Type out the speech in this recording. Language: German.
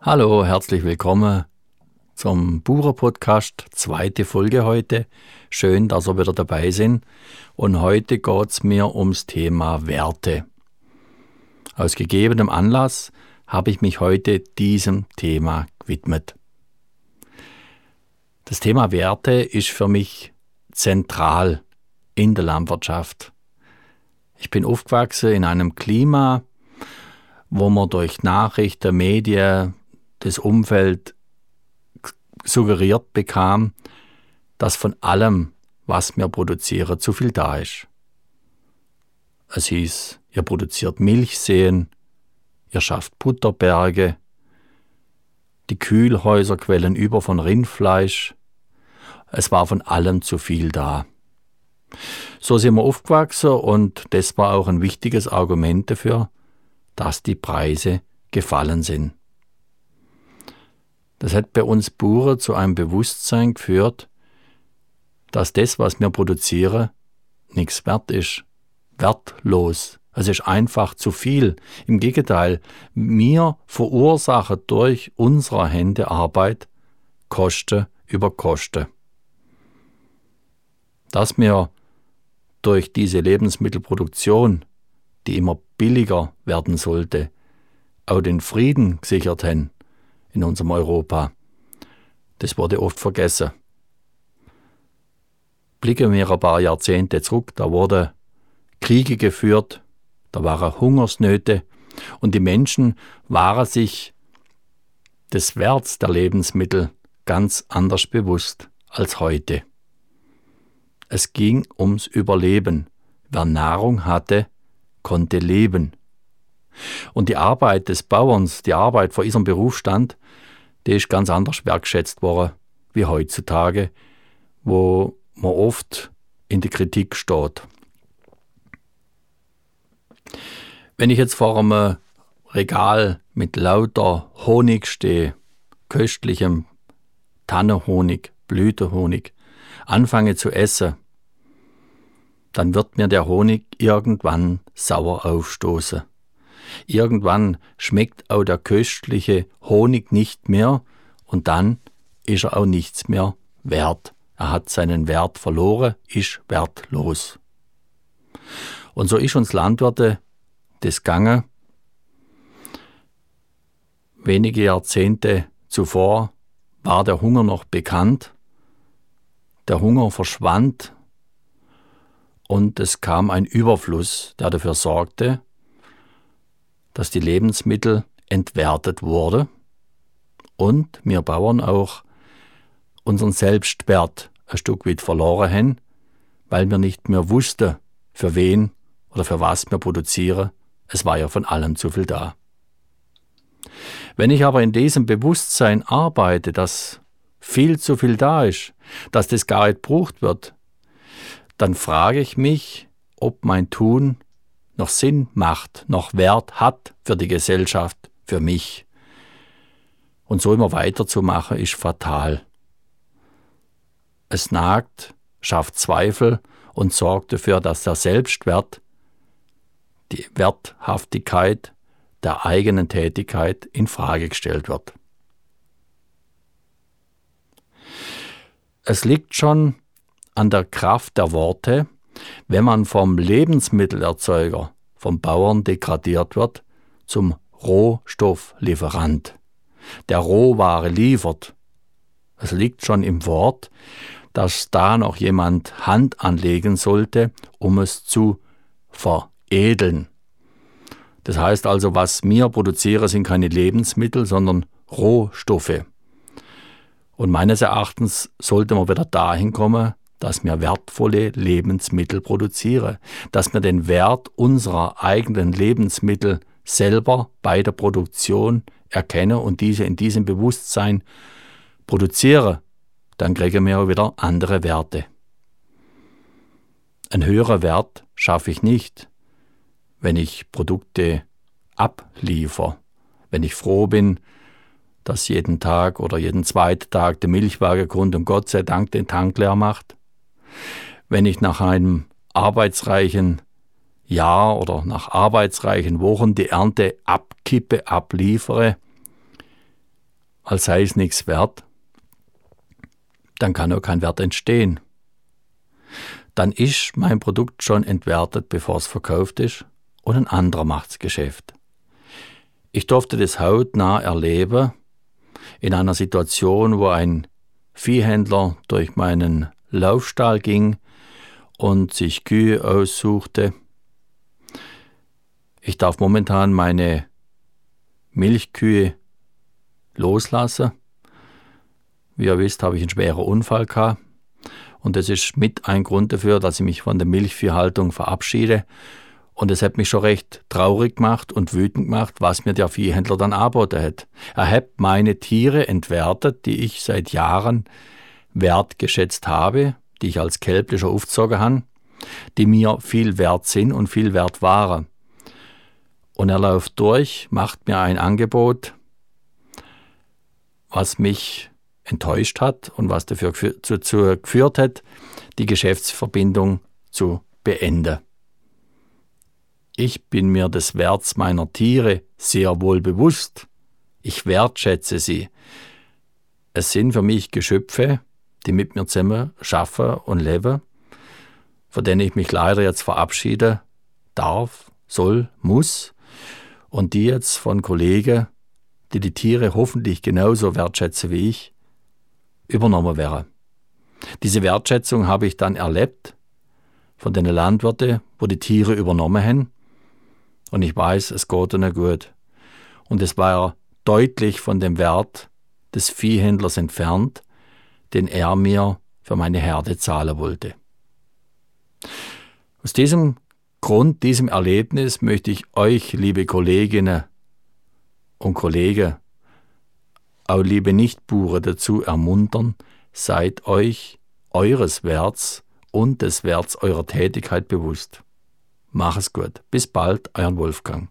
Hallo, herzlich willkommen zum Bucher Podcast, zweite Folge heute. Schön, dass ihr wieder dabei sind. Und heute geht es mir ums Thema Werte. Aus gegebenem Anlass habe ich mich heute diesem Thema gewidmet. Das Thema Werte ist für mich zentral in der Landwirtschaft. Ich bin aufgewachsen in einem Klima, wo man durch Nachrichten, Medien, das Umfeld suggeriert bekam, dass von allem, was wir produzieren, zu viel da ist. Es hieß, ihr produziert Milchseen, ihr schafft Butterberge, die Kühlhäuser quellen über von Rindfleisch, es war von allem zu viel da. So sind wir aufgewachsen und das war auch ein wichtiges Argument dafür, dass die Preise gefallen sind. Das hat bei uns Bauern zu einem Bewusstsein geführt, dass das, was wir produzieren, nichts wert ist, wertlos. Es ist einfach zu viel. Im Gegenteil, wir verursachen durch unsere Hände Arbeit Kosten über Kosten. Dass wir durch diese Lebensmittelproduktion, die immer billiger werden sollte, auch den Frieden gesichert haben, in unserem Europa. Das wurde oft vergessen. Blicken wir ein paar Jahrzehnte zurück, da wurden Kriege geführt, da waren Hungersnöte und die Menschen waren sich des Werts der Lebensmittel ganz anders bewusst als heute. Es ging ums Überleben. Wer Nahrung hatte, konnte leben. Und die Arbeit des Bauerns, die Arbeit vor ihrem Berufsstand, die ist ganz anders wertschätzt worden wie heutzutage, wo man oft in die Kritik steht. Wenn ich jetzt vor einem Regal mit lauter Honig stehe, köstlichem Tannenhonig, Blütehonig, anfange zu essen, dann wird mir der Honig irgendwann sauer aufstoßen. Irgendwann schmeckt auch der köstliche Honig nicht mehr und dann ist er auch nichts mehr wert. Er hat seinen Wert verloren, ist wertlos. Und so ist uns Landwirte das Gange. Wenige Jahrzehnte zuvor war der Hunger noch bekannt. Der Hunger verschwand und es kam ein Überfluss, der dafür sorgte, dass die Lebensmittel entwertet wurde und wir Bauern auch unseren Selbstwert ein Stück weit verloren haben, weil wir nicht mehr wussten, für wen oder für was wir produzieren. Es war ja von allem zu viel da. Wenn ich aber in diesem Bewusstsein arbeite, dass viel zu viel da ist, dass das gar nicht gebraucht wird, dann frage ich mich, ob mein Tun noch Sinn macht, noch Wert hat für die Gesellschaft, für mich. Und so immer weiterzumachen, ist fatal. Es nagt, schafft Zweifel und sorgt dafür, dass der Selbstwert, die Werthaftigkeit der eigenen Tätigkeit in Frage gestellt wird. Es liegt schon an der Kraft der Worte, wenn man vom Lebensmittelerzeuger, vom Bauern degradiert wird, zum Rohstofflieferant, der Rohware liefert. Es liegt schon im Wort, dass da noch jemand Hand anlegen sollte, um es zu veredeln. Das heißt also, was wir produzieren, sind keine Lebensmittel, sondern Rohstoffe. Und meines Erachtens sollte man wieder dahin kommen, dass wir wertvolle Lebensmittel produzieren, dass wir den Wert unserer eigenen Lebensmittel selber bei der Produktion erkennen und diese in diesem Bewusstsein produzieren, dann kriegen wir auch wieder andere Werte. Ein höherer Wert schaffe ich nicht, wenn ich Produkte abliefer, wenn ich froh bin, dass jeden Tag oder jeden zweiten Tag der Milchwagen kommt und Gott sei Dank den Tank leer macht, wenn ich nach einem arbeitsreichen Jahr oder nach arbeitsreichen Wochen die Ernte abkippe, abliefere, als sei es nichts wert, dann kann auch kein Wert entstehen. Dann ist mein Produkt schon entwertet, bevor es verkauft ist, und ein anderer macht's Geschäft. Ich durfte das hautnah erleben, in einer Situation, wo ein Viehhändler durch meinen Laufstall ging und sich Kühe aussuchte. Ich darf momentan meine Milchkühe loslassen. Wie ihr wisst, habe ich einen schweren Unfall gehabt. Und das ist mit ein Grund dafür, dass ich mich von der Milchviehhaltung verabschiede. Und es hat mich schon recht traurig gemacht und wütend gemacht, was mir der Viehhändler dann angeboten hat. Er hat meine Tiere entwertet, die ich seit Jahren wertgeschätzt habe, die ich als kälblicher aufgezogen habe, die mir viel wert sind und viel wert waren. Und er läuft durch, macht mir ein Angebot, was mich enttäuscht hat und was dafür geführt hat, die Geschäftsverbindung zu beenden. Ich bin mir des Werts meiner Tiere sehr wohl bewusst. Ich wertschätze sie. Es sind für mich Geschöpfe, die mit mir zusammen schaffen und leben, von denen ich mich leider jetzt verabschieden darf, soll, muss, und die jetzt von Kollegen, die die Tiere hoffentlich genauso wertschätzen wie ich, übernommen werden. Diese Wertschätzung habe ich dann erlebt von den Landwirten, wo die Tiere übernommen haben. Und ich weiß, es geht ihnen gut. Und es war deutlich von dem Wert des Viehhändlers entfernt, den er mir für meine Herde zahlen wollte. Aus diesem Grund, diesem Erlebnis möchte ich euch, liebe Kolleginnen und Kollegen, auch liebe Nichtbuche dazu ermuntern, seid euch eures Werts und des Werts eurer Tätigkeit bewusst. Mach es gut. Bis bald, euer Wolfgang.